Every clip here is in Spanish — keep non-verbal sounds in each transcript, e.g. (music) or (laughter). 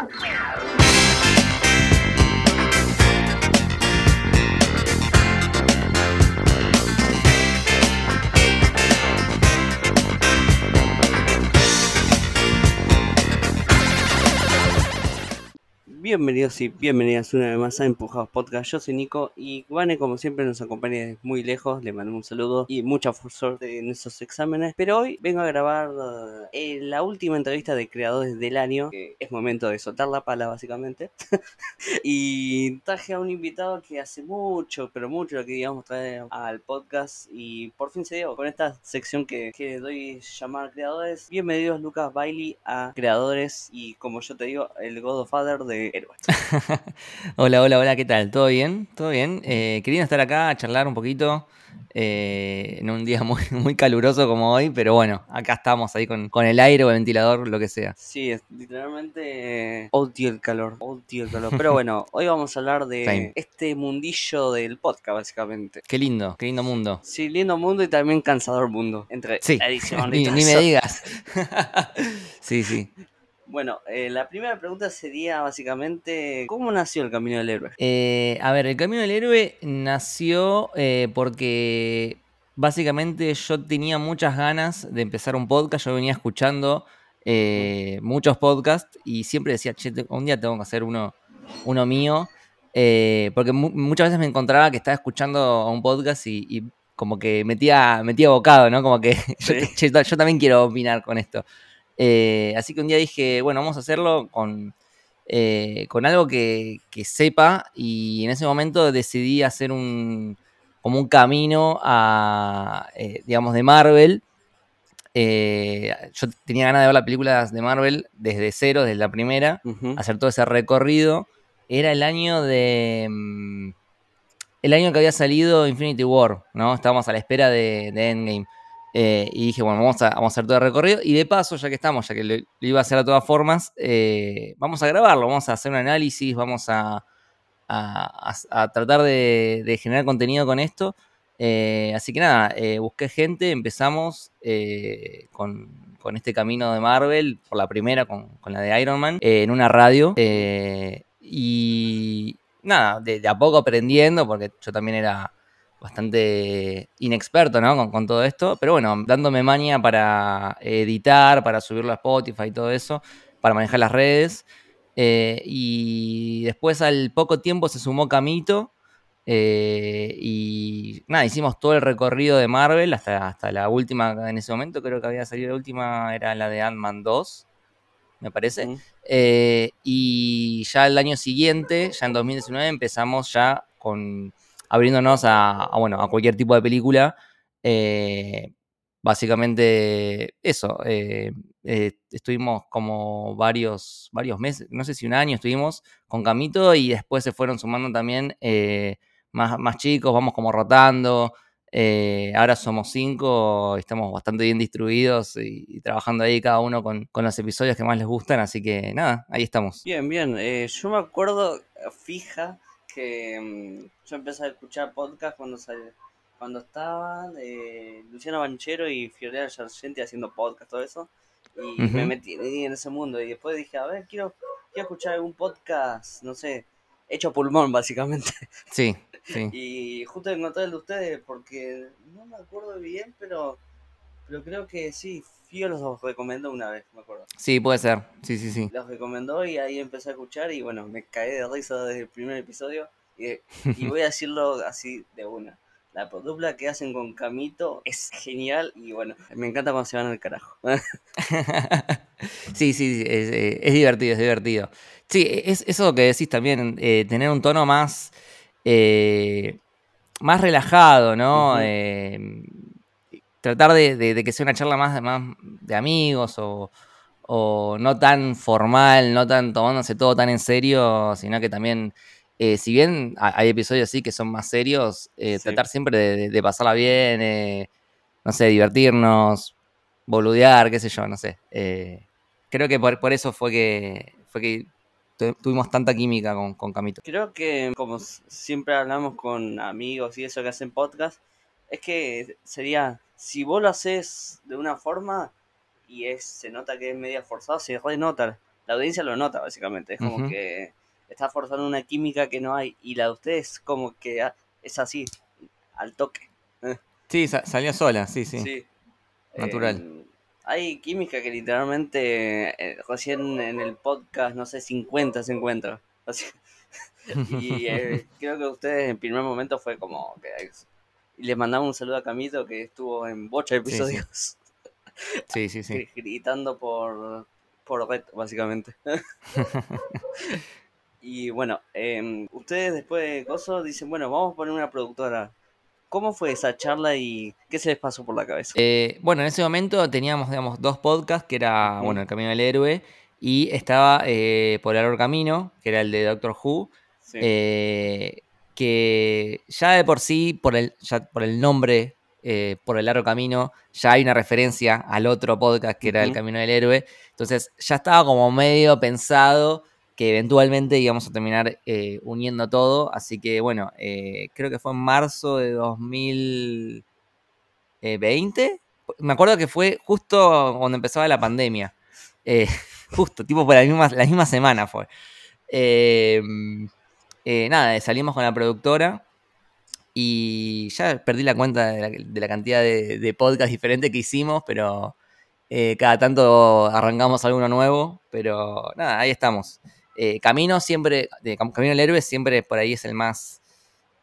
Ow! Bienvenidos y bienvenidas una vez más a Empujados Podcast. Yo soy Nico y Vane, como siempre, nos acompaña desde muy lejos. Le mando un saludo y mucha suerte en esos exámenes. Pero hoy vengo a grabar eh, la última entrevista de creadores del año. Que es momento de soltar la pala, básicamente. (laughs) y traje a un invitado que hace mucho, pero mucho lo que digamos traer al podcast. Y por fin se dio con esta sección que, que doy llamar creadores. Bienvenidos, Lucas Bailey, a creadores. Y como yo te digo, el Godfather de (laughs) hola, hola, hola, ¿qué tal? ¿Todo bien? ¿Todo bien? Eh, estar acá a charlar un poquito eh, en un día muy, (laughs) muy caluroso como hoy, pero bueno, acá estamos ahí con, el aire o el ventilador, lo que sea. Sí, es literalmente odio el calor, odio el calor. Pero bueno, (laughs) hoy vamos a hablar de este mundillo del podcast, básicamente. Qué lindo, qué lindo mundo. Sí, lindo mundo y también cansador mundo. Entre sí. edición y ni, ni me digas. sí, sí. Bueno, eh, la primera pregunta sería básicamente, ¿cómo nació el Camino del Héroe? Eh, a ver, el Camino del Héroe nació eh, porque básicamente yo tenía muchas ganas de empezar un podcast, yo venía escuchando muchos podcasts y siempre decía, che, un día tengo que hacer uno, uno mío, porque muchas veces me encontraba que estaba escuchando un podcast y, como que metía, metía bocado, ¿no? Como que (laughs) yo también quiero opinar con esto. Eh, así que un día dije, bueno, vamos a hacerlo con, eh, con algo que, sepa y en ese momento decidí hacer un, como un camino a, eh, digamos, de Marvel. yo tenía ganas de ver las películas de Marvel desde cero, desde la primera, hacer todo ese recorrido. Era el año de... Mm, el año que había salido Infinity War, ¿no? Estábamos a la espera de Endgame. Eh, y dije, bueno, vamos a, a hacer todo el recorrido. Y de paso, ya que estamos, ya que lo, iba a hacer de todas formas, eh, vamos a grabarlo, vamos a hacer un análisis, vamos a, tratar de, generar contenido con esto. Eh, así que nada, busqué gente, empezamos con, este camino de Marvel, por la primera, con, la de Iron Man, en una radio. y nada, de a poco aprendiendo, porque yo también era bastante inexperto, ¿no? Con, todo esto, pero bueno, dándome maña para editar, para subirlo a Spotify y todo eso, para manejar las redes. Eh, y después al poco tiempo se sumó Camito. Eh, y nada, hicimos todo el recorrido de Marvel hasta, hasta la última, en ese momento creo que había salido la última, era la de Ant-Man 2, me parece. Eh, y ya el año siguiente, ya en 2019, empezamos ya con abriéndonos a, bueno, a cualquier tipo de película. Eh, básicamente eso, eh, eh, estuvimos como varios, varios meses, no sé si un año estuvimos con Camito y después se fueron sumando también más, más, chicos, vamos como rotando. ahora somos cinco, estamos bastante bien distribuidos y, trabajando ahí cada uno con, con, los episodios que más les gustan, así que nada, ahí estamos. Bien, bien, yo me acuerdo fija que mm, yo empecé a escuchar podcast cuando cuando estaban eh, Luciano Banchero y Fiorella Sargenti haciendo podcast, todo eso. Y me metí en ese mundo. Y después dije, a ver, quiero, quiero escuchar algún podcast, no sé, hecho pulmón, básicamente. Sí, (laughs) sí. y justo encontré el de ustedes porque no me acuerdo bien, pero, pero creo que sí, Fio los recomendó una vez, me acuerdo. Sí, puede ser. Sí, sí, sí. Los recomendó y ahí empecé a escuchar y bueno, me caí de risa desde el primer episodio. Y, voy a decirlo así de una. La dupla que hacen con Camito es genial y bueno, me encanta cuando se van al carajo. (laughs) sí, sí, es, divertido, es divertido. Sí, es eso que decís también, eh, tener un tono más, eh, más relajado, ¿no? Tratar de, que sea una charla más, más de amigos o, no tan formal, no tan tomándose todo tan en serio, sino que también, eh, si bien hay episodios así que son más serios, eh, tratar siempre de, pasarla bien, eh, no sé, divertirnos, boludear, qué sé yo, no sé. creo que por, eso fue que, fue que tuvimos tanta química con, con Camito. Creo que como siempre hablamos con amigos y eso que hacen podcast, es que sería si vos lo haces de una forma y es, se nota que es media forzado, se renota la audiencia lo nota básicamente. Es como que está forzando una química que no hay y la de ustedes como que es así, al toque. Sí, salió sola, sí, sí. Natural. Em, hay química que literalmente eh, recién en el podcast, no sé, 50 se encuentra. (laughs) y eh, (laughs) creo que ustedes en primer momento fue como que... Y les mandamos un saludo a Camito que estuvo en bocha episodios. Sí, sí, sí. (laughs) Gritando por, por red, básicamente. (laughs) y bueno, em, ustedes después de Coso dicen, bueno, vamos a poner una productora. ¿Cómo fue esa charla y qué se les pasó por la cabeza? Eh, bueno, en ese momento teníamos, digamos, dos podcasts, que era, bueno, El Camino del Héroe, y estaba eh, Por el Camino, que era el de Doctor Who, eh, que ya de por sí, por el, por el nombre, eh, por el largo camino, ya hay una referencia al otro podcast que era El Camino del Héroe. Entonces ya estaba como medio pensado que eventualmente íbamos a terminar eh, uniendo todo. Así que bueno, creo que fue en marzo de 2020. Me acuerdo que fue justo cuando empezaba la pandemia. (laughs) justo, tipo por la misma, la misma semana fue. Eh, eh, nada, salimos con la productora y ya perdí la cuenta de la, cantidad de, podcasts diferentes que hicimos, pero eh, cada tanto arrancamos alguno nuevo, pero nada, ahí estamos. Eh, Camino siempre, Camino del Héroe siempre por ahí es el más,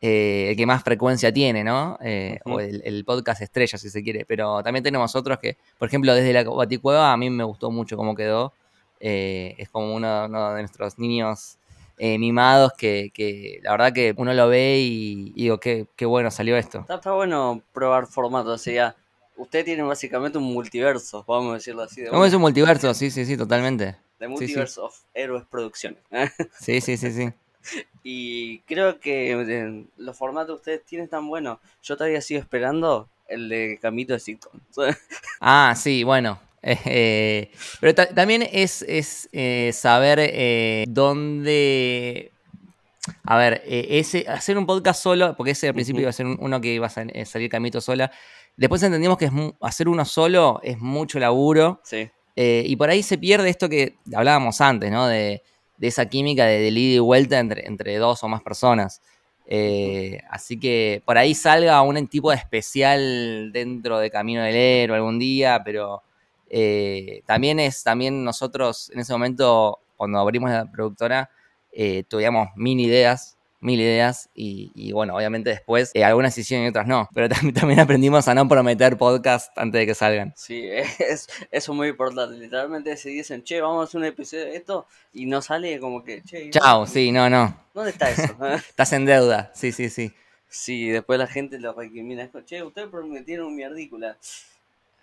el que más frecuencia tiene, ¿no? O el, podcast estrella, si se quiere, pero también tenemos otros que, por ejemplo, desde la Baticueva a mí me gustó mucho cómo quedó. es como uno de nuestros niños eh, mimados que, la verdad que uno lo ve y, digo, qué, qué, bueno salió esto. Está, bueno probar formatos, o sea, usted tiene básicamente un multiverso, vamos a decirlo así. ¿Cómo es un multiverso? Sí, sí, sí, totalmente. The Multiverse of Héroes Producciones. (laughs) sí, sí, sí, sí. (laughs) Y creo que eh, los formatos que ustedes tienen tan buenos. Yo todavía sigo esperando el de Camito de sitcom. (laughs) ah, sí, bueno. Eh, pero también es, es eh, saber eh, dónde. A ver, ese, hacer un podcast solo, porque ese al principio iba a ser uno que iba a salir camito sola. Después entendimos que es, hacer uno solo es mucho laburo. Sí. y por ahí se pierde esto que hablábamos antes, ¿no? De, esa química de, de ida y vuelta entre, entre dos o más personas. así que por ahí salga un tipo de especial dentro de Camino del Héroe algún día, pero eh, también es, también nosotros en ese momento, cuando abrimos la productora, eh, tuvimos mil ideas, mil ideas, y, bueno, obviamente después eh, algunas hicieron y otras no, pero (laughs) también, aprendimos a no prometer podcast antes de que salgan. Sí, (laughs) es, eso es muy importante, literalmente si dicen, che, vamos a hacer un episodio de esto, y no sale como que, che, chao, sí, no, no. ¿Dónde está eso? (laughs) Estás en deuda, sí, sí, sí. Sí, después la gente lo recrimina, che, ustedes prometieron un mierdícula.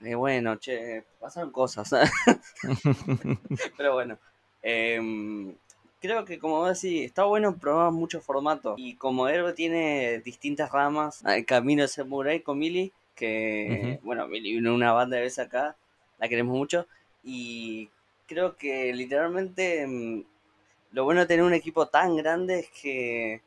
Eh, bueno, che, pasaron cosas. (laughs) Pero bueno, em, creo que como decís, está bueno probar muchos formatos. Y como Héroe tiene distintas ramas, el camino de Samurai con Mili, que, bueno, Mili vino una banda de veces acá, la queremos mucho. Y creo que literalmente em, lo bueno de tener un equipo tan grande es que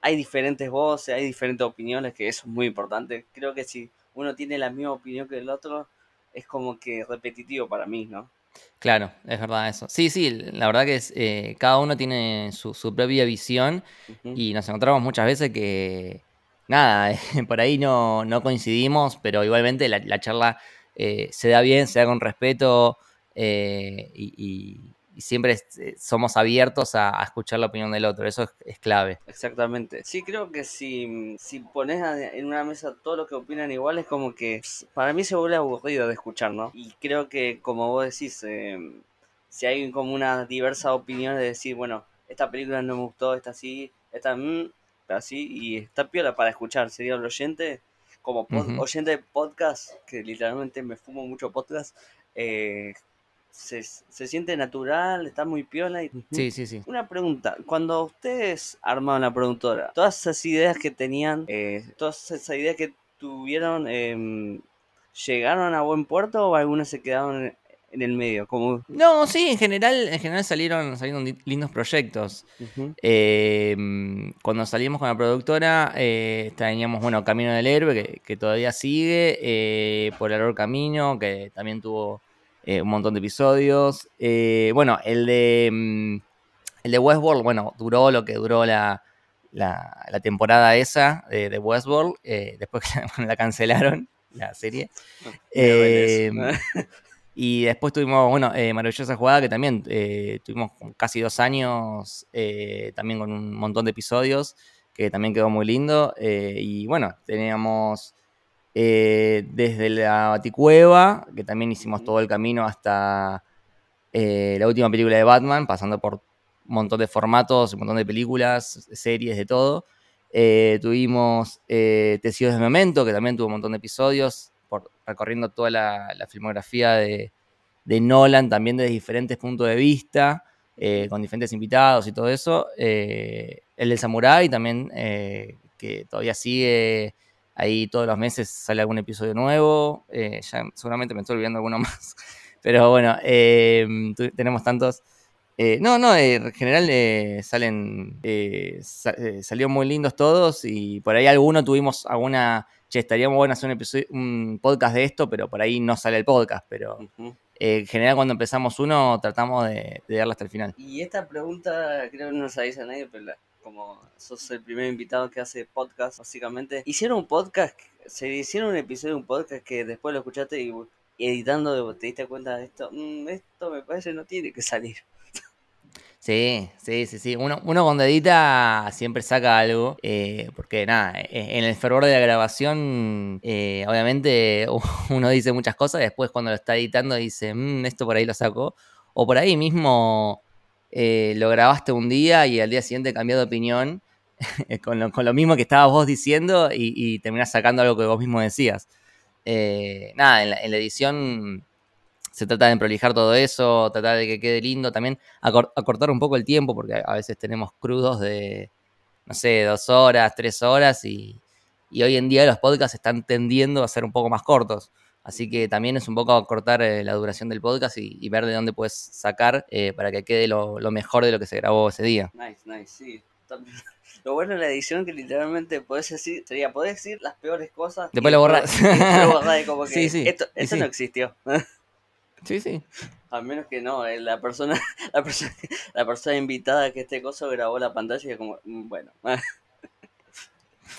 hay diferentes voces, hay diferentes opiniones, que eso es muy importante. Creo que si uno tiene la misma opinión que el otro, es como que repetitivo para mí, ¿no? Claro, es verdad eso. Sí, sí, la verdad que es, eh, cada uno tiene su, propia visión y nos encontramos muchas veces que, nada, (laughs) por ahí no, coincidimos, pero igualmente la, charla eh, se da bien, se da con respeto eh, y, y siempre eh, somos abiertos a, escuchar la opinión del otro, eso es, clave. Exactamente. Sí, creo que si, si pones en una mesa todos los que opinan igual, es como que para mí se vuelve aburrido de escuchar, ¿no? Y creo que, como vos decís, em, si hay como una diversa opinión de decir, bueno, esta película no me gustó, esta sí, esta mm, así, y está piola para escuchar, sería el oyente, como oyente de podcast, que literalmente me fumo mucho podcast, eh, se, se, siente natural, está muy piola. Y... Sí, sí, sí. Una pregunta, cuando ustedes armaron la productora, todas esas ideas que tenían, eh, todas esas ideas que tuvieron, eh, ¿llegaron a buen puerto o algunas se quedaron en el medio? Como... No, sí, en general, en general salieron, salieron lindos proyectos. Em, cuando salimos con la productora, eh, teníamos, bueno, Camino del Héroe, que, que todavía sigue, eh, Por el Camino, que también tuvo eh, un montón de episodios. Eh, bueno, el de, mm, el de Westworld, bueno, duró lo que duró la, la, la temporada esa de, de Westworld. eh, después que la, (laughs) la cancelaron, la serie. Eh, y después tuvimos, bueno, Maravillosa Jugada, que también tuvimos casi dos años, eh, también con un montón de episodios, que también quedó muy lindo. y bueno, teníamos eh, desde la Baticueva, que también hicimos todo el camino hasta eh, la última película de Batman, pasando por un montón de formatos, un montón de películas, series, de todo. Eh, tuvimos Testigos de Memento, que también tuvo un montón de episodios, recorriendo toda la, filmografía de, Nolan, también desde diferentes puntos de vista, con diferentes invitados y todo eso. El del Samurai también, que todavía sigue ahí todos los meses, sale algún episodio nuevo. Eh, ya seguramente me estoy olvidando alguno (laughs) más. Pero bueno, eh, tenemos tantos. Eh, no, no, en general salen, sa salieron muy lindos todos y por ahí alguno tuvimos alguna, che, estaría muy bueno hacer un, episodio, un podcast de esto, pero por ahí no sale el podcast, pero uh -huh. en general cuando empezamos uno tratamos de, de, darlo hasta el final. Y esta pregunta creo que no se dice a nadie, pero la, como sos el primer invitado que hace podcast, básicamente, hicieron un podcast, se hicieron un episodio de un podcast que después lo escuchaste y editando te diste cuenta de esto, mmm, esto me parece no tiene que salir. Sí, sí, sí, sí. Uno, uno cuando edita siempre saca algo, eh, porque nada, en el fervor de la grabación, eh, obviamente (laughs) uno dice muchas cosas, después cuando lo está editando dice, mmm, esto por ahí lo saco, o por ahí mismo eh, lo grabaste un día y al día siguiente cambió de opinión (laughs) con, lo, con, lo, mismo que estabas vos diciendo y, y terminás sacando algo que vos mismo decías. Eh, nada, en la, edición se trata de prolijar todo eso, tratar de que quede lindo, también acor acortar un poco el tiempo, porque a veces tenemos crudos de, no sé, dos horas, tres horas, y hoy en día los podcasts están tendiendo a ser un poco más cortos. Así que también es un poco acortar eh, la duración del podcast y, y, ver de dónde puedes sacar eh, para que quede lo, lo, mejor de lo que se grabó ese día. Nice, nice, sí. (laughs) Lo bueno de la edición que literalmente podés decir, sería, podés decir las peores cosas. Después lo borrás. (laughs) Lo borrás como (laughs) que sí, sí, esto, esto sí. no existió. Sí, sí. A menos que no, eh, la persona, la persona, la persona invitada que este coso grabó la pantalla y como, mm, bueno.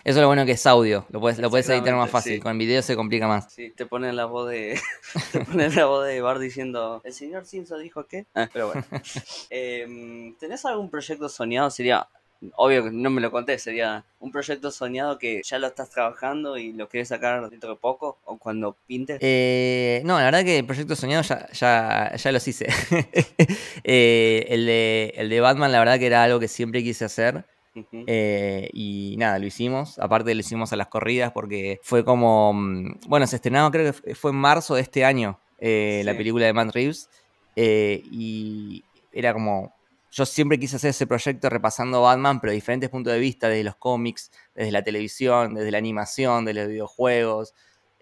Eso es lo bueno que es audio, lo puedes, lo puedes editar más fácil, sí. con video se complica más. Sí, te ponen la voz de (laughs) te ponen la voz de Bar diciendo, el señor Simpson dijo qué, ah, pero bueno. (laughs) eh, ¿Tenés algún proyecto soñado? Sería, obvio que no me lo conté, sería un proyecto soñado que ya lo estás trabajando y lo quieres sacar dentro de poco o cuando pintes. Eh, no, la verdad que el proyecto soñado ya, ya, ya los hice. (laughs) eh, el, de, el de Batman, la verdad que era algo que siempre quise hacer. Uh -huh. eh, y nada, lo hicimos. Aparte lo hicimos a las corridas porque fue como... mm, Bueno, se estrenó creo que fue en marzo de este año eh, sí. la película de Matt Reeves. Eh, y era como yo siempre quise hacer ese proyecto repasando Batman, pero de diferentes puntos de vista, desde los cómics, desde la televisión, desde la animación, de los videojuegos,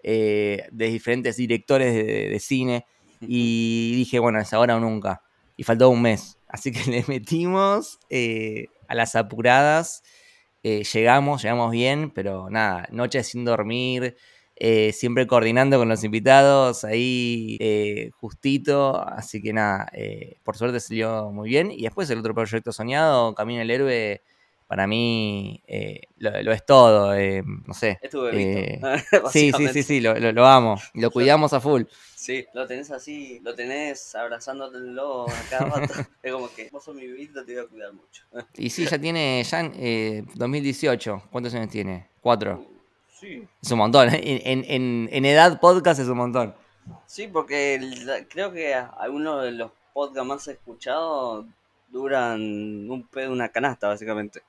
de diferentes directores de, de, cine. Y dije, bueno, es ahora o nunca. Y faltó un mes. Así que (laughs) le metimos eh, a las apuradas. Eh, llegamos, llegamos bien, pero nada, noches sin dormir. Eh, siempre coordinando con los invitados, ahí eh, justito, así que nada, por suerte salió muy bien. Y después el otro proyecto soñado, Camino el Héroe, para mí eh, lo, lo, es todo, eh, no sé. Es tu bebito, (laughs) sí, sí, sí, sí, lo, lo, lo amo, lo cuidamos a full. Sí, lo tenés así, lo tenés abrazándotelo a cada (laughs) rato. es como que vos sos mi bebito, te voy a cuidar mucho. y sí, ya tiene, ya en 2018, ¿cuántos años tiene? Cuatro. Uh. Sí. Es un montón. En, en, en, edad podcast es un montón. Sí, porque el, creo que algunos de los podcasts más escuchados duran un pedo una canasta, básicamente.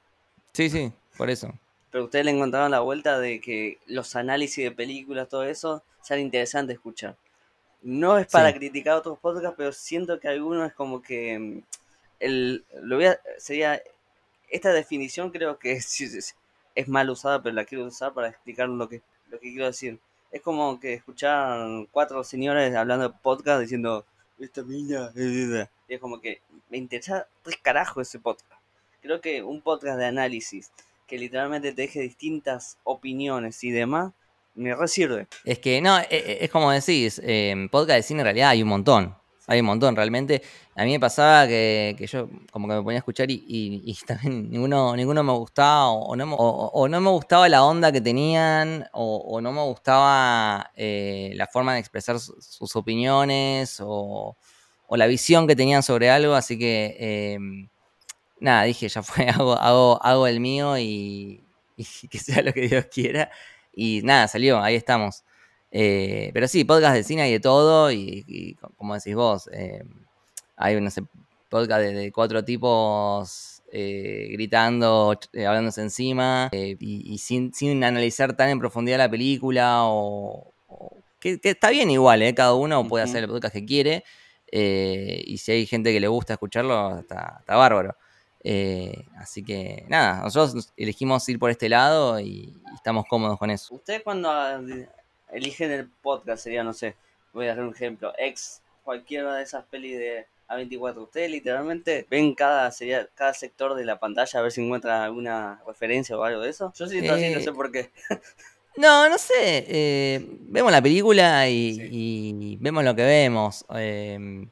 Sí, sí, por eso. Pero ustedes le encontraron la vuelta de que los análisis de películas, todo eso, sean interesantes escuchar. No es para sí. criticar otros podcasts, pero siento que algunos es como que mm, el, lo voy a, sería esta definición creo que (laughs) es, es mal usada, pero la quiero usar para explicar lo que, lo que quiero decir. Es como que escuchar cuatro señores hablando de podcast diciendo, esta mina, y es como que me interesa tres carajos ese podcast. Creo que un podcast de análisis que literalmente te deje distintas opiniones y demás, me resirve. Es que, no, e, e, es, como decís, eh, podcast de cine en realidad hay un montón. Hay un montón, realmente. A mí me pasaba que, que yo como que me ponía a escuchar y, y, (laughs) también ninguno, ninguno me gustaba o, no, o, no, me gustaba la onda que tenían o, no me gustaba eh, la forma de expresar sus opiniones o, la visión que tenían sobre algo. Así que, eh, nada, dije, ya fue, (laughs) hago, hago, hago el mío y, y (laughs) que sea lo que Dios quiera. Y nada, salió, ahí estamos. Eh, pero sí, podcast de cine y de todo, y, como decís vos, eh, hay no sé, podcast de, cuatro tipos eh, gritando, hablándose encima, y, sin, analizar tan en profundidad la película, o, que, está bien igual, cada uno puede hacer el podcast que quiere, y si hay gente que le gusta escucharlo, está, bárbaro. Así que nada, nosotros elegimos ir por este lado y, estamos cómodos con eso. ¿Ustedes cuando eligen el podcast, sería, no sé, voy a hacer un ejemplo, ex cualquiera de esas pelis de A24. Ustedes literalmente ven cada sería cada sector de la pantalla a ver si encuentran alguna referencia o algo de eso. Yo siento así, no sé eh, por qué. (laughs) No, no sé. Eh, vemos la película y, vemos lo que vemos. Eh,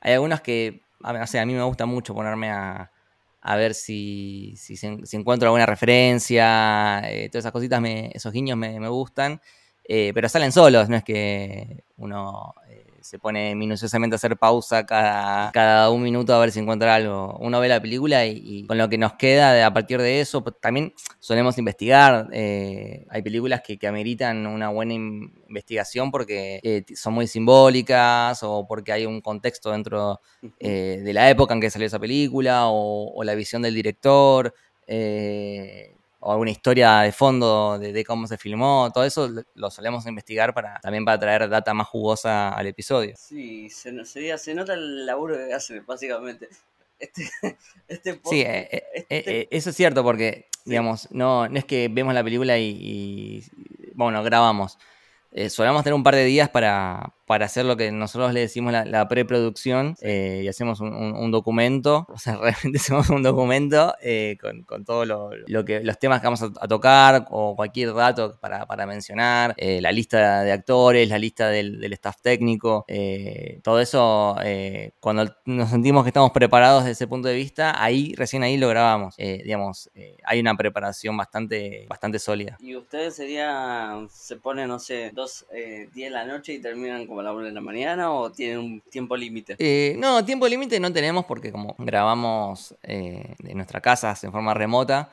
hay algunos que, no sé, a mí me gusta mucho ponerme a, a ver si, si, encuentro alguna referencia. todas esas cositas, me, esos guiños me, me gustan. Eh, pero salen solos, no es que uno eh, se pone minuciosamente a hacer pausa cada, cada un minuto a ver si encuentra algo. Uno ve la película y, con lo que nos queda a partir de eso, pues, también solemos investigar. Eh, hay películas que, que, ameritan una buena investigación porque son muy simbólicas o porque hay un contexto dentro de la época en que salió esa película o, o la visión del director. Eh, o alguna historia de fondo de, cómo se filmó, todo eso lo solemos investigar para también para traer data más jugosa al episodio. Sí, se, se nota el laburo que hacen, básicamente. Este, (laughs) este sí, eh, eh, este eh, eso es cierto, porque, digamos, no, no es que vemos la película y, y bueno, grabamos eh, solemos tener un par de días para, para, hacer lo que nosotros le decimos la, preproducción eh, y hacemos un, documento, o sea, (laughs) realmente hacemos un documento eh, con, con todo lo, lo, que, los temas que vamos a, tocar o cualquier dato para, para mencionar, eh, la lista de actores, la lista del, del staff técnico, todo eso, cuando nos sentimos que estamos preparados desde ese punto de vista, ahí recién ahí lo grabamos, digamos, hay una preparación bastante, bastante sólida. ¿Y ustedes serían, se ponen, no sé, dos, eh, 10 de la noche y terminan como a la 1 de la mañana o tienen un tiempo límite? Eh, no, tiempo límite no tenemos porque como grabamos eh, en nuestra casa en forma remota,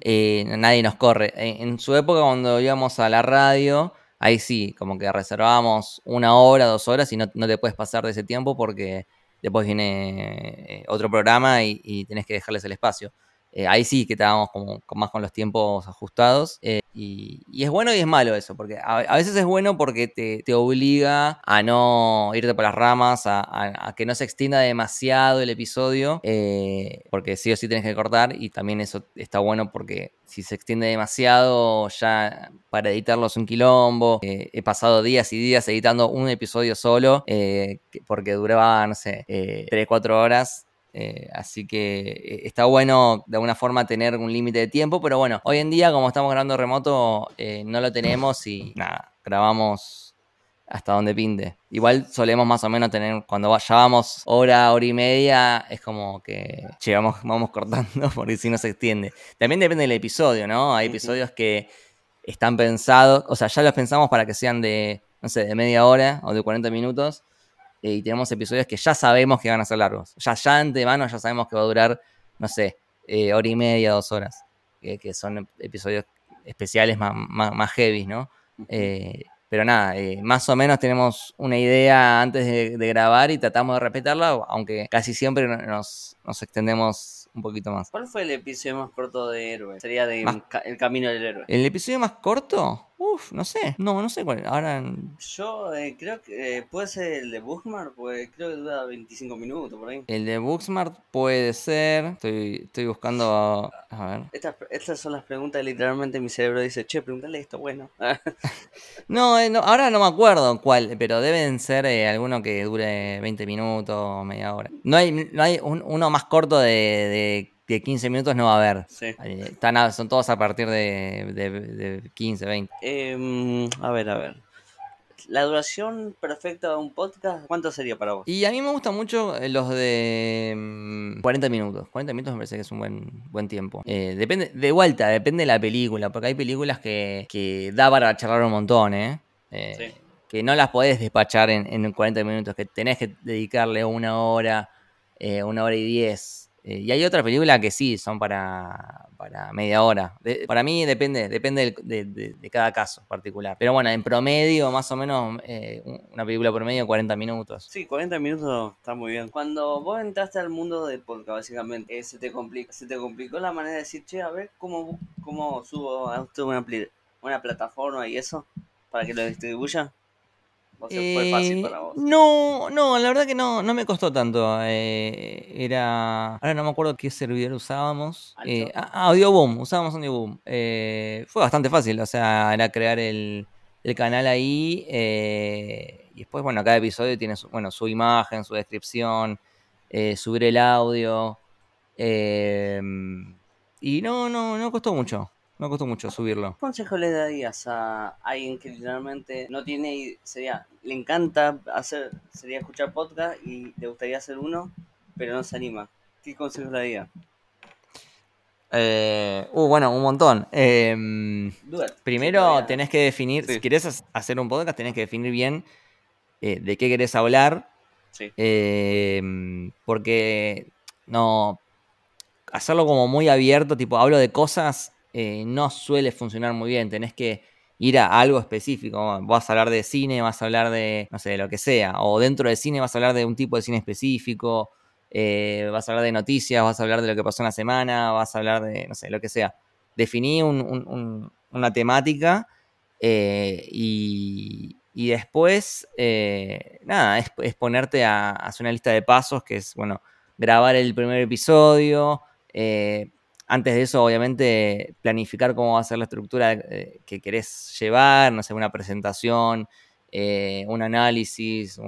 eh, nadie nos corre. En, su época cuando íbamos a la radio, ahí sí, como que reservábamos una hora, dos horas y no, te puedes pasar de ese tiempo porque después viene otro programa y, y tenés que dejarles el espacio. Ahí sí que estábamos como, más con los tiempos ajustados. Y, es bueno y es malo eso, porque a, veces es bueno porque te, obliga a no irte por las ramas, a, que no se extienda demasiado el episodio, eh, porque sí o sí tienes que cortar y también eso está bueno porque si se extiende demasiado ya para editarlo es un quilombo. Eh, he pasado días y días editando un episodio solo eh, porque duraba, no sé, 3, 4 horas eh, así que eh, está bueno de alguna forma tener un límite de tiempo, pero bueno, hoy en día como estamos grabando remoto eh, no lo tenemos y nada, grabamos hasta donde pinte. Igual solemos más o menos tener, cuando ya vamos hora, hora y media, es como que vamos, cortando (laughs) porque si no se extiende. También depende del episodio, ¿no? Hay episodios que están pensados, o sea, ya los pensamos para que sean de, no sé, de media hora o de 40 minutos eh, y tenemos episodios que ya sabemos que van a ser largos. Ya, ya antemano ya sabemos que va a durar, no sé, eh, hora y media, dos horas. que son episodios especiales más, más, heavy, ¿no? Eh, pero nada, más o menos tenemos una idea antes de, grabar y tratamos de respetarla, aunque casi siempre nos, nos extendemos un poquito más. ¿Cuál fue el episodio más corto de Héroe? Sería de El Camino del Héroe. ¿El episodio más corto? Uf, no sé. No, no sé cuál. Ahora. Yo eh, creo que eh, puede ser el de Booksmart, pues creo que dura 25 minutos por ahí. El de Booksmart puede ser. Estoy, estoy buscando. A ver. Estas, estas son las preguntas literalmente mi cerebro dice, che, pregúntale esto, bueno. (laughs) no, eh, no, ahora no me acuerdo cuál, pero deben ser alguno que dure 20 minutos, media hora. No hay, no hay uno más corto de de 15 minutos no va a haber. Sí. Están a- son todos a partir de, de, de 15, 20. Em, a ver, a ver. La duración perfecta de un podcast, ¿cuánto sería para vos? Y a mí me gustan mucho eh, los de mm, 40 minutos. 40 minutos me parece que es un buen, buen tiempo. Eh, depende, de vuelta, depende de la película, porque hay películas que, que da para charlar un montón, ¿eh? Eh, Sí. Que no las podés despachar en, en 40 minutos, que tenés que dedicarle una hora, una hora y diez. Eh, y hay otras películas que sí, son para, para media hora. Para mí depende, depende de, de- cada caso particular. Pero bueno, en promedio, más o menos, eh, un- una película promedio, 40 minutos. Sí, 40 minutos está muy bien. Cuando vos entraste al mundo del podcast, básicamente, eh, se, te complicó, se te complicó la manera de decir, che, a ver cómo, cómo subo a una, una plataforma y eso, para que lo distribuya. ¿O sea, fue fácil Eh, para vos? No, no, la verdad que no, no me costó tanto. eh, era. Ahora no me acuerdo qué servidor usábamos. Eh, ah, Audioboom, usábamos Audioboom. Eh, fue bastante fácil, o sea, era crear el, el canal ahí. eh, y después, bueno, cada episodio tiene su, bueno, su imagen, su descripción, subir el audio. eh, y no, no, no costó mucho. No costó mucho subirlo. ¿Qué consejo le darías a alguien que literalmente no tiene, sería, le encanta hacer, sería escuchar podcast y le gustaría hacer uno, pero no se anima? ¿Qué consejo le daría? Eh, uh, bueno, un montón. Em, Duda. Primero Todavía- tenés que definir, Sí. si querés ha- hacer un podcast, tenés que definir bien eh, de qué querés hablar, Sí. eh, porque no hacerlo como muy abierto, tipo hablo de cosas, eh, no suele funcionar muy bien. Tenés que ir a algo específico. Vas a hablar de cine, vas a hablar de, no sé, de lo que sea. O dentro del cine vas a hablar de un tipo de cine específico. eh, vas a hablar de noticias, vas a hablar de lo que pasó en la semana, vas a hablar de, no sé, lo que sea. Definí un- un- un- una temática eh, y, después, nada, es, es ponerte a, a hacer una lista de pasos, que es, bueno, grabar el primer episodio. Antes de eso, obviamente, planificar cómo va a ser la estructura eh, que querés llevar, no sé, una presentación, eh, un análisis,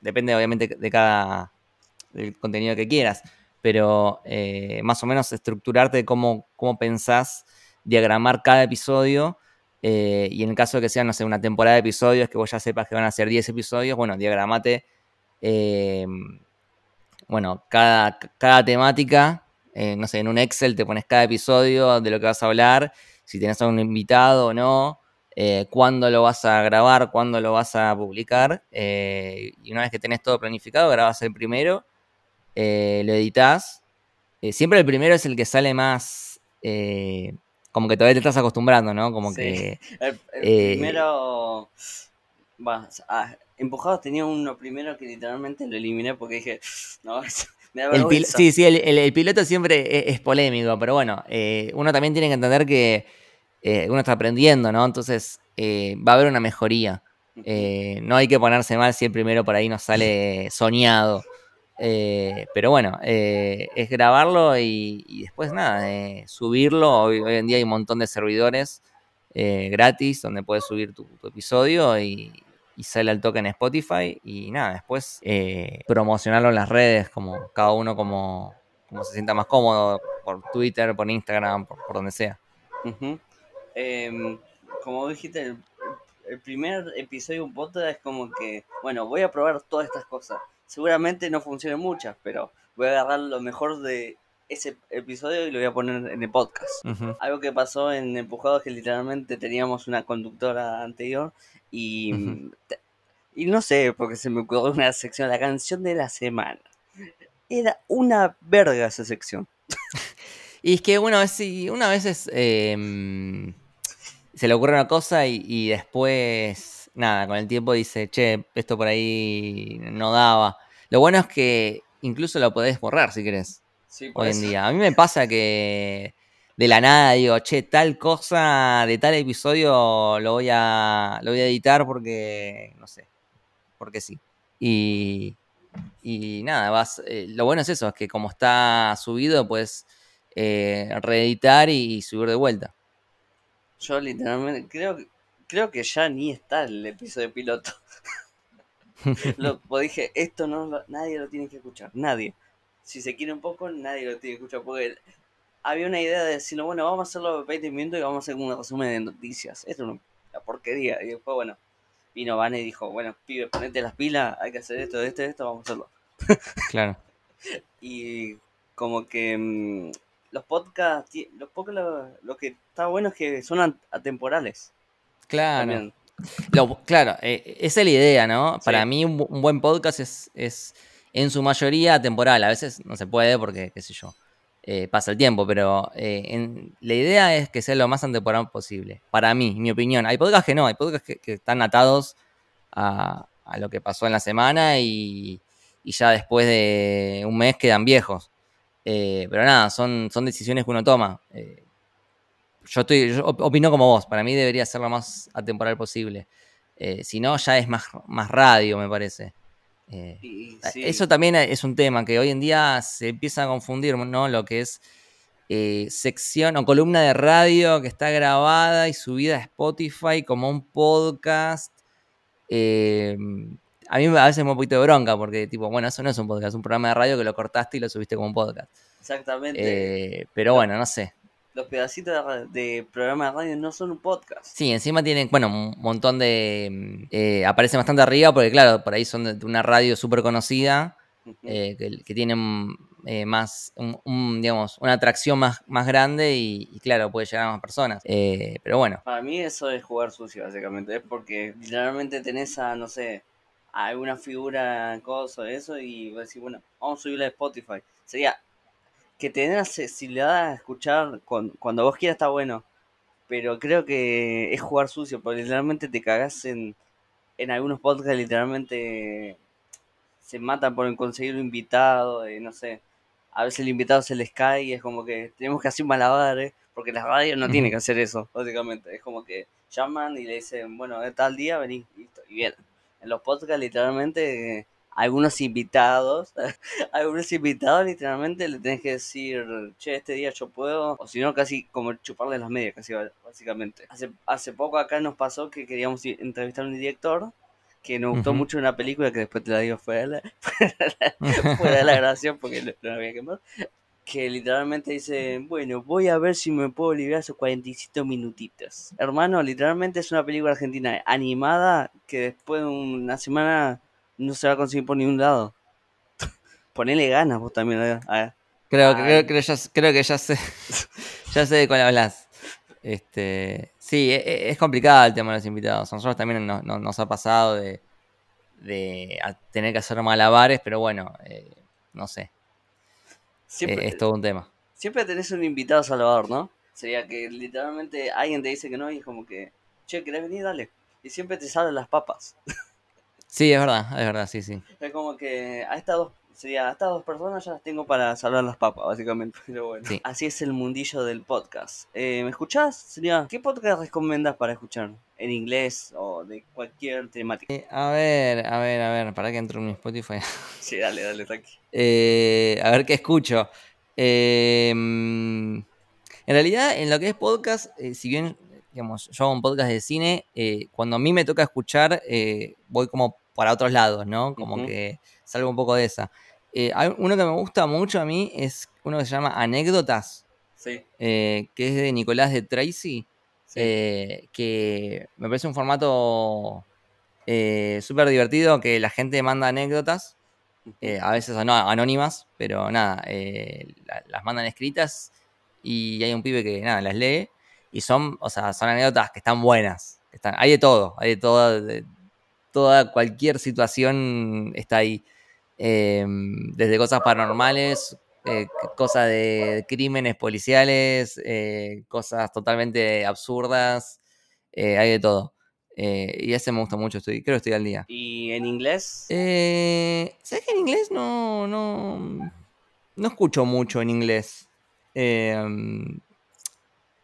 depende obviamente de cada del contenido que quieras, pero eh, más o menos estructurarte cómo, cómo pensás diagramar cada episodio. y en el caso de que sea, no sé, una temporada de episodios, que vos ya sepas que van a ser 10 episodios, bueno, diagramate, bueno, cada, cada temática, eh, no sé, en un Excel te pones cada episodio de lo que vas a hablar, si tenés a un invitado o no, eh, cuándo lo vas a grabar, cuándo lo vas a publicar, eh, y una vez que tenés todo planificado, grabas el primero, eh, lo editas. Siempre el primero es el que sale más. como que todavía te estás acostumbrando, ¿no? Como Sí. que. (laughs) El, el primero. Va, ah, empujados tenía uno primero que literalmente lo eliminé porque dije, no, El pil- vergüenza. sí, sí, el, el- el piloto siempre e- es, polémico, pero bueno, eh, uno también tiene que entender que eh, uno está aprendiendo, ¿no? Entonces eh, va a haber una mejoría. No hay que ponerse mal si el primero por ahí nos sale soñado. Pero bueno, es grabarlo y, y después nada, subirlo. Hoy, hoy en día hay un montón de servidores gratis donde puedes subir tu, tu episodio y, y sale al toque en Spotify. Y nada, después eh, promocionarlo en las redes, como cada uno como, como se sienta más cómodo, por Twitter, por Instagram, por, donde sea. Em, como dijiste, el, primer episodio un podcast es como que, bueno, voy a probar todas estas cosas. Seguramente no funcionen muchas, pero voy a agarrar lo mejor de ese episodio y lo voy a poner en el podcast. Algo que pasó en Empujados que literalmente teníamos una conductora anterior y, y no sé, porque se me ocurrió una sección, la canción de la semana. Era una verga esa sección. (laughs) Y es que una vez es, em, se le ocurre una cosa y, y después, nada, con el tiempo dice, che, esto por ahí no daba. Lo bueno es que incluso lo podés borrar si querés, Sí, hoy en día. A mí me pasa que de la nada digo, che, tal cosa de tal episodio lo voy a, lo voy a editar porque, no sé, porque sí. Y, y nada, vas, eh, lo bueno es eso, es que como está subido, puedes eh, reeditar y, subir de vuelta. Yo literalmente creo que creo que ya ni está el episodio piloto. (laughs) (laughs) lo, pues dije, esto no lo- nadie lo tiene que escuchar, nadie. Si se quiere un poco, nadie lo tiene que escuchar. Porque había una idea de decirlo, bueno, vamos a hacerlo 20 minutos y vamos a hacer un resumen de noticias. Esto es una porquería. Y después, bueno, vino Van y dijo, bueno, pibe, ponete las pilas, hay que hacer esto, esto, esto, vamos a hacerlo. (laughs) Claro. y como que mm, los podcasts, los podcasts lo, lo, que está bueno es que son atemporales. Claro. Lo, claro, eh, esa es la idea, ¿no? Sí. Para mí un, un, buen podcast es, es en su mayoría atemporal. A veces no se puede porque, qué sé yo, eh, pasa el tiempo, pero eh, la idea es que sea lo más atemporal posible. Para mí, mi opinión. Hay podcasts que no, hay podcasts que, están atados a, lo que pasó en la semana y, ya después de un mes quedan viejos. Eh, pero nada, son, decisiones que uno toma. Yo, estoy, yo opino como vos, para mí debería ser lo más atemporal posible. Si no, ya es más, más radio, me parece. Eh, sí, sí. Eso también es un tema que hoy en día se empieza a confundir, ¿no? Lo que es eh, sección o columna de radio que está grabada y subida a Spotify como un podcast. Eh, a mí a veces me da un poquito de bronca porque, tipo, bueno, eso no es un podcast, es un programa de radio que lo cortaste y lo subiste como un podcast. Exactamente. Pero bueno, no sé los pedacitos de, de programa de radio no son un podcast. Sí, encima tienen, bueno, un montón de... Eh, aparecen bastante arriba porque, claro, por ahí son de, una radio súper conocida, uh -huh. eh, que, que, tienen eh, más, un, un, digamos, una atracción más, más grande y, y, claro, puede llegar a más personas. Eh, pero bueno. Para mí eso es jugar sucio, básicamente, es porque literalmente tenés a, no sé, a alguna figura, cosa, eso, y vos decís, bueno, vamos a subirla a Spotify. Sería que tener accesibilidad a escuchar cuando, cuando, vos quieras está bueno. Pero creo que es jugar sucio, porque literalmente te cagás en, en algunos podcasts, literalmente se matan por conseguir un invitado, eh, no sé. A veces el invitado se les cae y es como que tenemos que hacer malabares, porque la radio no uh -huh. tiene que hacer eso, básicamente. Es como que llaman y le dicen, bueno, de tal día vení, listo, y bien. En los podcasts, literalmente algunos invitados, (laughs) algunos invitados literalmente le tenés que decir, che, este día yo puedo, o si no, casi como chuparle las medias, casi básicamente. Hace, hace poco acá nos pasó que queríamos entrevistar a un director que nos gustó uh -huh. mucho una película que después te la digo fuera de la, (laughs) fuera de la grabación porque no, no había que más. Que literalmente dice, bueno, voy a ver si me puedo liberar esos 47 minutitos. Hermano, literalmente es una película argentina animada que después de una semana no se va a conseguir por ningún lado. Ponele ganas vos también. A. Creo, creo, creo, ya, creo que ya sé, (laughs) ya sé de cuál hablas. Este, sí, es, es, complicado el tema de los invitados. A nosotros también nos, nos, nos ha pasado de, de tener que hacer malabares, pero bueno, eh, no sé. Siempre, eh, es todo un tema. Siempre tenés un invitado salvador, ¿no? Sería que literalmente alguien te dice que no y es como que, che, ¿querés venir? Dale. Y siempre te salen las papas. (laughs) Sí, es verdad, es verdad, sí, sí. Es como que a estas dos, sería, a estas dos personas ya las tengo para salvar las papas, básicamente. (laughs) Pero bueno, sí. así es el mundillo del podcast. Eh, ¿Me escuchás? Sería, ¿qué podcast recomiendas para escuchar? ¿En inglés o de cualquier temática? Eh, a ver, a ver, a ver, para que entro en mi Spotify. (laughs) sí, dale, dale, tranqui. Eh, a ver qué escucho. Eh, en realidad, en lo que es podcast, eh, si bien digamos, yo hago un podcast de cine, eh, cuando a mí me toca escuchar, eh, voy como para otros lados, ¿no? Como uh -huh. que salgo un poco de esa. Eh, hay uno que me gusta mucho a mí es uno que se llama Anécdotas, sí. que es de Nicolás de Tracy, sí. que me parece un formato súper divertido, que la gente manda anécdotas, a veces anónimas, pero nada, la, las mandan escritas y hay un pibe que nada, las lee y son, o sea, son anécdotas que están buenas. Que están, hay de todo, hay de todo, de, toda, cualquier situación está ahí. Eh, desde cosas paranormales, eh, cosas de crímenes policiales, eh, cosas totalmente absurdas, eh, hay de todo. Eh, y ese me gusta mucho, estoy, creo que estoy al día. ¿Y en inglés? Eh, ¿Sabes que en inglés no, no, no escucho mucho en inglés?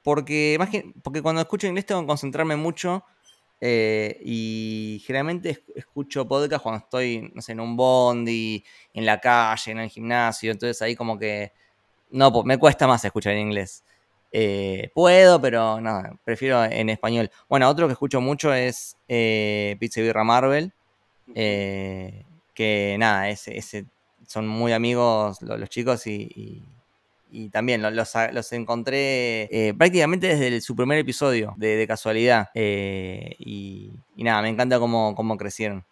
Porque, más que, porque cuando escucho inglés tengo que concentrarme mucho eh, y generalmente escucho podcast cuando estoy, no sé, en un bondi, en la calle, en el gimnasio, entonces ahí como que, no, me cuesta más escuchar en inglés. Eh, puedo, pero no, prefiero en español. Bueno, otro que escucho mucho es eh, Pizza Birra Marvel, eh, que nada, ese, ese son muy amigos los, chicos y, también los, los, encontré eh, prácticamente desde su primer episodio, de, casualidad. Eh, y, nada, me encanta cómo, cómo crecieron.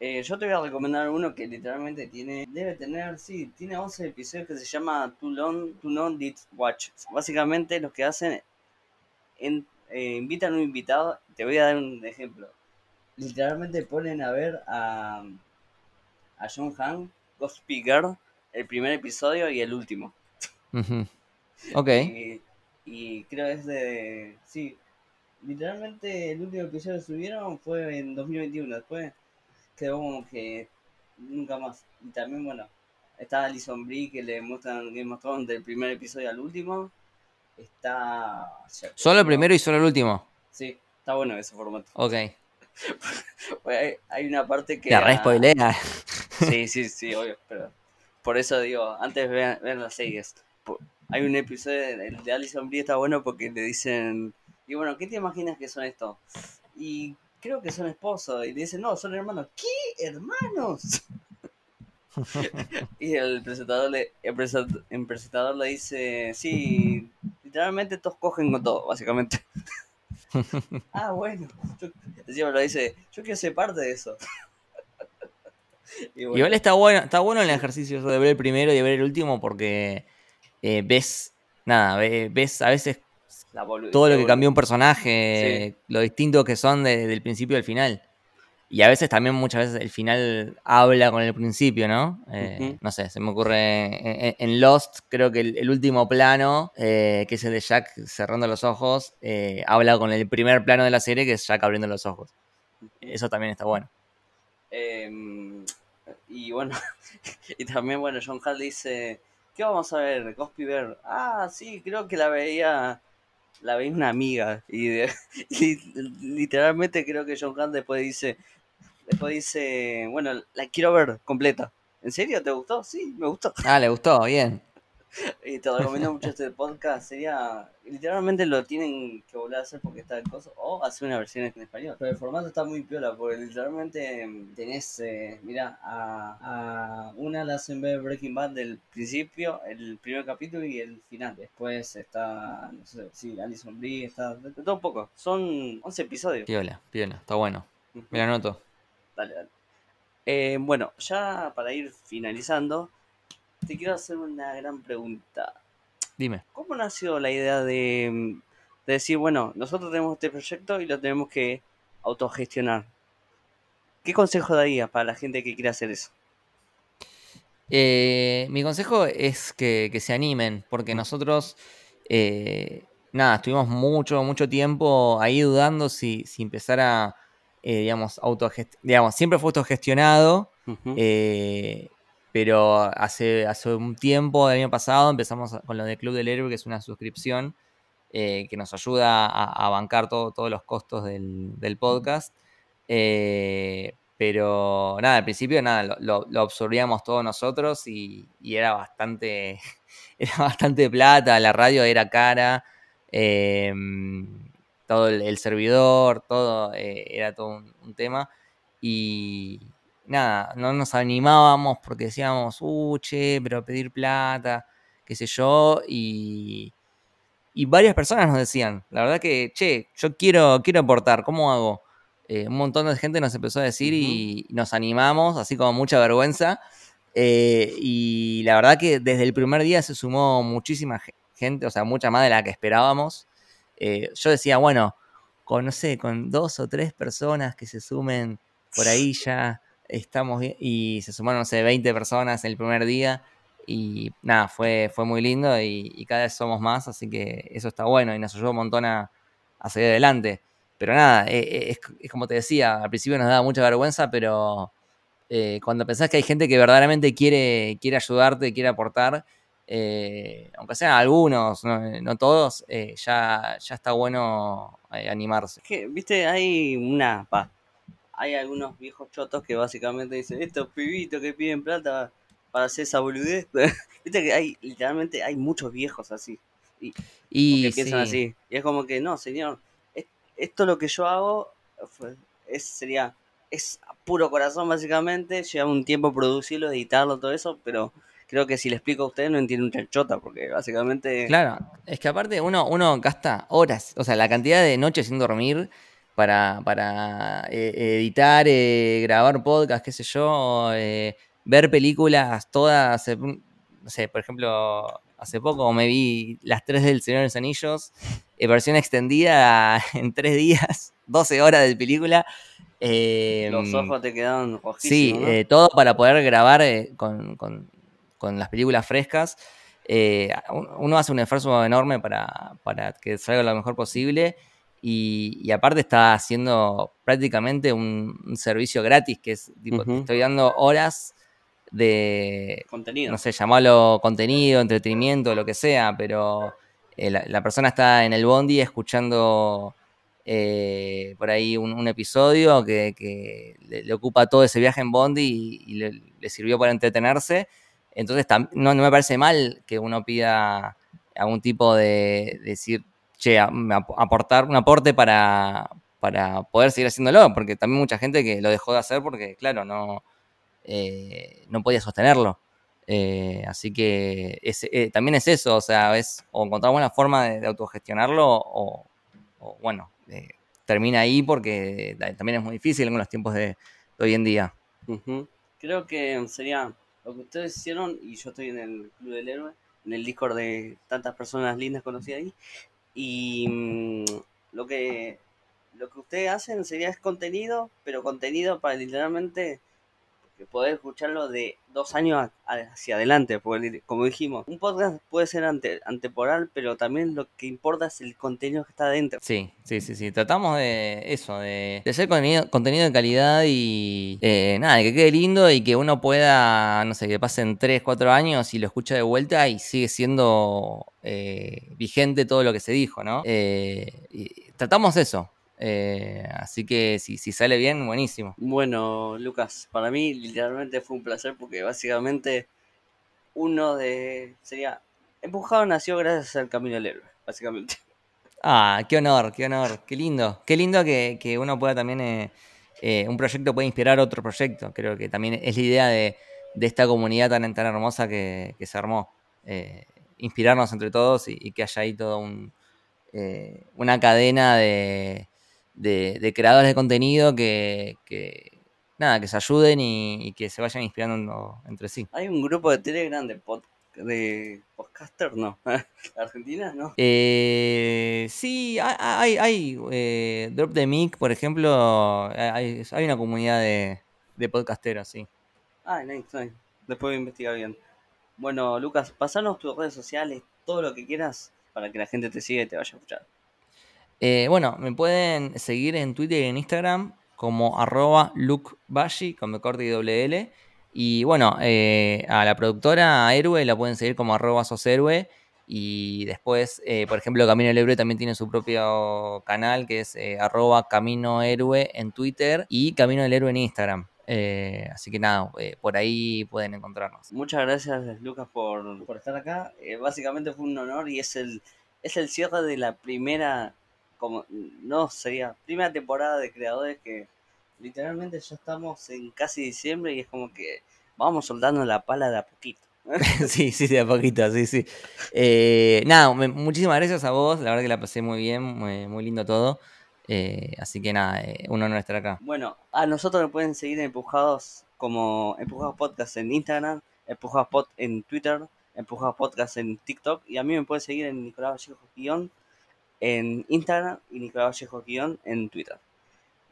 Eh, yo te voy a recomendar uno que literalmente tiene, debe tener, sí, tiene 11 episodios que se llama Too Long, Did Watch. Básicamente lo que hacen, en, invitan a un invitado, te voy a dar un ejemplo. Literalmente ponen a ver a, a John Han, Ghost Girl, el primer episodio y el último. (laughs) Ok. Y, creo es de. Sí, literalmente el último episodio que subieron fue en 2021. Después quedó como que nunca más. Y también, bueno, está Alison Brie que le muestran Game of Thrones del primer episodio al último. Está. ¿Solo el primero y solo el último? Sí, está bueno ese formato. Ok. (laughs) hay, una parte que. La re spoilea. Sí, sí, sí, (laughs) obvio. Pero por eso digo, antes vean, vean las series. Hay un episodio de, Alison Brie está bueno porque le dicen. Y bueno, ¿qué te imaginas que son estos? Y creo que son esposos. Y le dicen, no, son hermanos. ¿Qué? ¿Hermanos? (laughs) y el presentador, le, el, presentador le dice, sí, literalmente todos cogen con todo, básicamente. (laughs) (laughs) ah, bueno. Yo, lo dice, yo quiero ser parte de eso. (laughs) Igual está bueno, está bueno el ejercicio de ver el primero y de ver el último porque eh, ves, nada, ves, a veces todo lo que cambió un personaje, lo distinto que son desde el principio al final. Y a veces también, muchas veces, el final habla con el principio, ¿no? Eh, no sé, se me ocurre en, Lost, creo que el, último plano, eh, que es el de Jack cerrando los ojos, habla con el primer plano de la serie, que es Jack abriendo los ojos. Eso también está bueno. Y bueno, (laughs) y también, bueno, John Hall dice, ¿qué vamos a ver? Cospi Bear. Ah, sí, creo que la veía, la veía una amiga. (laughs) Y, literalmente creo que John Hall después dice, después dice, bueno, la quiero ver completa. ¿En serio? ¿Te gustó? Sí, me gustó. Ah, le gustó, bien. (laughs) Y te recomiendo mucho este podcast. Sería, literalmente lo tienen que volver a hacer porque está el coso, o hacer una versión en español. Pero el formato está muy piola, porque literalmente mm, tenés, eh, mira, a, a, una la hacen ver Breaking Bad del principio, el primer capítulo y el final. Después está, no sé, sí, Alison Brie, está de, todo un poco. Son 11 episodios. Piola, piola, está bueno. Me anoto. Dale, dale. Eh, bueno, ya para ir finalizando te quiero hacer una gran pregunta. Dime. ¿Cómo nació la idea de, decir, bueno, nosotros tenemos este proyecto y lo tenemos que autogestionar? ¿Qué consejo daría para la gente que quiere hacer eso? Eh, mi consejo es que, se animen, porque nosotros, eh, nada, estuvimos mucho, mucho tiempo ahí dudando si, si empezar a, eh, digamos, autogestionar, digamos, siempre fue autogestionado, pero hace, hace un tiempo, el año pasado, empezamos con lo de Club del Héroe, que es una suscripción eh, que nos ayuda a, bancar todos los costos del, podcast. Eh, pero nada, al principio nada, lo, absorbíamos todos nosotros y, era bastante. (laughs) Era bastante plata, la radio era cara. Em, todo el, servidor, todo eh, era todo un tema. Y, nada, no nos animábamos porque decíamos, uh, che, pero pedir plata, qué sé yo, y, y varias personas nos decían, la verdad que, che, yo quiero, quiero aportar, ¿cómo hago? Eh, un montón de gente nos empezó a decir y nos animamos, así como mucha vergüenza. Eh, y la verdad que desde el primer día se sumó muchísima gente, o sea, mucha más de la que esperábamos. Eh, yo decía, bueno, con, no sé, con dos o tres personas que se sumen por ahí ya estamos y se sumaron, no sé, 20 personas el primer día y nada, fue, fue muy lindo y, cada vez somos más, así que eso está bueno y nos ayudó un montón a, seguir adelante. Pero nada, e, e, es, como te decía, al principio nos daba mucha vergüenza, pero eh, cuando pensás que hay gente que verdaderamente quiere, quiere ayudarte, quiere aportar, eh, aunque sean algunos, no, todos, eh, ya, ya está bueno animarse. Viste, hay una, hay algunos viejos chotos que básicamente dicen, estos pibitos que piden plata para hacer esa boludez. (laughs) Viste que hay, literalmente, hay muchos viejos así. Y, que piensan así. Y es como que, no, señor, esto lo que yo hago es, sería es puro corazón básicamente, lleva un tiempo producirlo, editarlo, todo eso, pero creo que si le explico a ustedes no entienden un chanchota, porque básicamente... Claro, es que aparte uno, uno gasta horas, o sea, la cantidad de noches sin dormir para, para eh, editar, eh, grabar podcast, qué sé yo, eh, ver películas todas, no sé, por ejemplo, hace poco me vi las tres del Señor de los Anillos, versión extendida (laughs) en tres días, (laughs) 12 horas de película. Los ojos te quedaron. Sí, todo para poder grabar con, con, con, las películas frescas. uno hace un esfuerzo enorme para, para que salga lo mejor posible y, aparte está haciendo prácticamente un, servicio gratis, que es tipo, estoy dando horas de contenido. No sé, llamarlo contenido, entretenimiento, lo que sea, pero eh, la, persona está en el bondi escuchando eh, por ahí un, episodio que, le, ocupa todo ese viaje en bondi y, le, sirvió para entretenerse. Entonces no, no, me parece mal que uno pida algún tipo de decir, che, aportar un aporte para, para poder seguir haciéndolo, porque también mucha gente que lo dejó de hacer porque, claro, no, eh, no podía sostenerlo. Eh, así que eh, también es eso, o sea, es o encontrar una forma de, autogestionarlo o, bueno, termina ahí porque también es muy difícil en los tiempos de, hoy en día. Creo que sería lo que ustedes hicieron, y yo estoy en el Club del Héroe, en el Discord de tantas personas lindas conocidas ahí, y mm, lo que lo que ustedes hacen sería es contenido, pero contenido para literalmente poder escucharlo de dos años hacia adelante, porque como dijimos, un podcast puede ser ante, antemporal, pero también lo que importa es el contenido que está dentro. Sí, sí, sí, sí. Tratamos de eso, de, de hacer contenido, contenido de calidad y eh, nada, que quede lindo y que uno pueda, no sé, que pasen 3, 4 años y lo escucha de vuelta y sigue siendo eh, vigente todo lo que se dijo, ¿no? Eh, y tratamos eso. Eh, así que si, si, sale bien, buenísimo. Bueno, Lucas, para mí literalmente fue un placer porque básicamente uno de... sería... Empujado nació gracias al Camino del Héroe, básicamente. Ah, qué honor, qué honor, qué lindo. Qué lindo que, que uno pueda también... Eh, eh, un proyecto puede inspirar otro proyecto. Creo que también es la idea de, de esta comunidad tan, tan hermosa que, que se armó. inspirarnos entre todos y, y, que haya ahí todo un, una cadena de, de, creadores de contenido que, nada, que se ayuden y, que se vayan inspirando entre sí. Hay un grupo de Telegram de, de podcaster, ¿no? (laughs) ¿Argentina, no? Eh, sí, hay, hay eh, Drop the Mic, por ejemplo, hay, una comunidad de, de podcasteros, sí. Ah, nice, nice. Después voy a investigar bien. Bueno, Lucas, pasanos tus redes sociales, todo lo que quieras para que la gente te siga y te vaya a escuchar. Eh, bueno, me pueden seguir en Twitter y en Instagram como arroba lukebashi con corte y doble L. Y bueno, eh, a la productora Héroe la pueden seguir como arroba soshéroe. Y después, eh, por ejemplo, Camino del Héroe también tiene su propio canal que es arroba Camino Héroe en Twitter y Camino del Héroe en Instagram. así que nada, por ahí pueden encontrarnos. Muchas gracias Lucas por, por estar acá. básicamente fue un honor y es el, es el cierre de la primera como no sería primera temporada de creadores que literalmente ya estamos en casi diciembre y es como que vamos soltando la pala de a poquito. (laughs) sí, sí, de a poquito, sí, sí. Eh, nada, muchísimas gracias a vos, la verdad que la pasé muy bien, muy, lindo todo. Eh, así que nada, eh, un honor estar acá. Bueno, a nosotros nos pueden seguir Empujados como Empujados Podcast en Instagram, Empujados Pod en Twitter, Empujados Podcast en TikTok y a mí me pueden seguir en Nicolás Vallejo en Instagram y Nicolás Vallejo Guión en Twitter.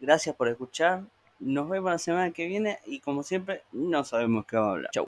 Gracias por escuchar. Nos vemos la semana que viene y como siempre no sabemos qué va a hablar. Chau.